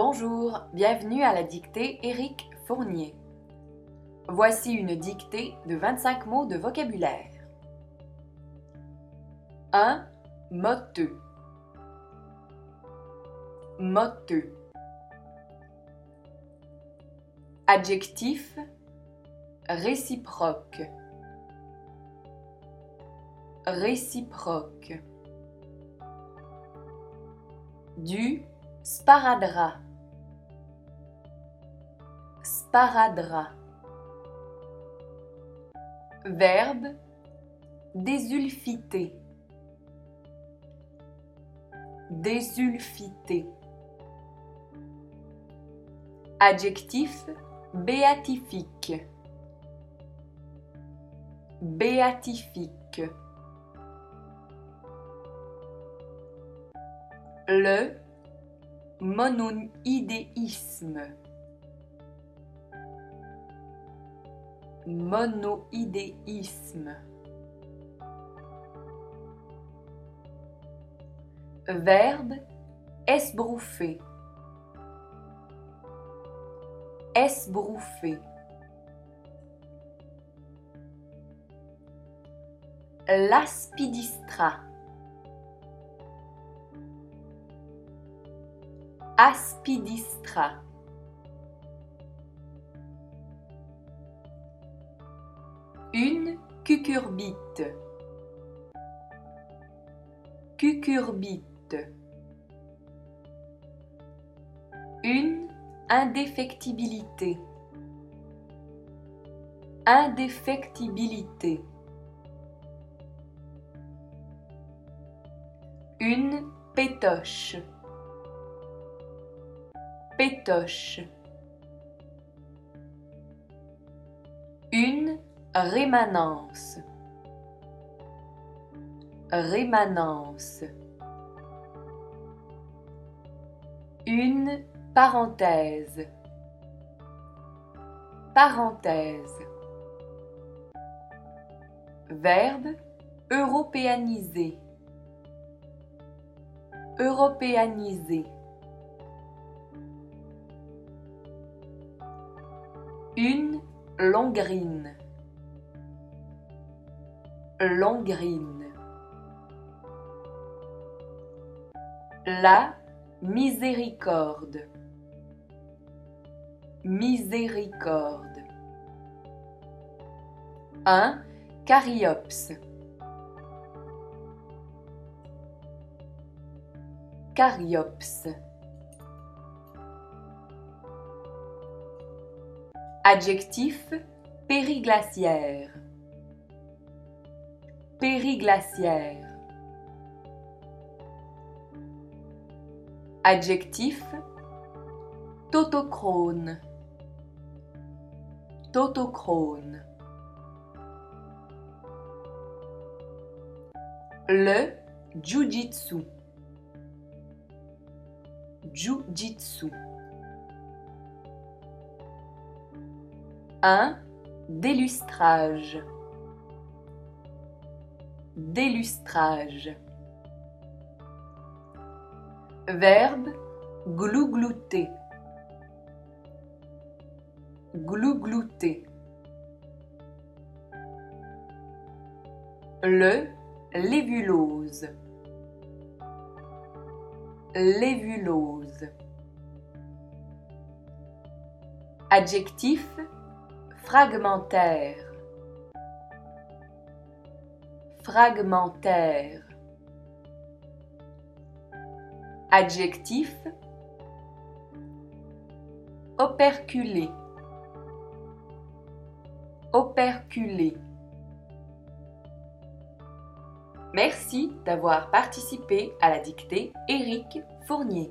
Bonjour, bienvenue à la dictée Éric Fournier. Voici une dictée de 25 mots de vocabulaire. 1. Moteux. Moteux. Adjectif réciproque. Réciproque. Du sparadrap. Sparadrap. Verbe désulfiter. Désulfiter. Adjectif béatifique. Béatifique. Le monoïdéisme. Monoïdéisme. Verbe esbrouffer. Esbrouffer. L'aspidistra. Aspidistra. Une cucurbite. Cucurbite. Une indéfectibilité. Indéfectibilité. Une pétoche. Pétoche. Rémanence. Rémanence. Une parenthèse. Parenthèse. Verbe européaniser. Européaniser. Une longrine. Longrine. La miséricorde. Miséricorde. Un cariops. Cariops. Adjectif périglaciaire. Périglaciaire. Adjectif totochrone. Totochrone. Le jujitsu. Jujitsu. Un délustrage. Délustrage. Verbe glouglouter. Glouglouter. Le lévulose. Lévulose. Adjectif fragmentaire. Fragmentaire. Adjectif operculé. Operculé. Merci d'avoir participé à la dictée Éric Fournier.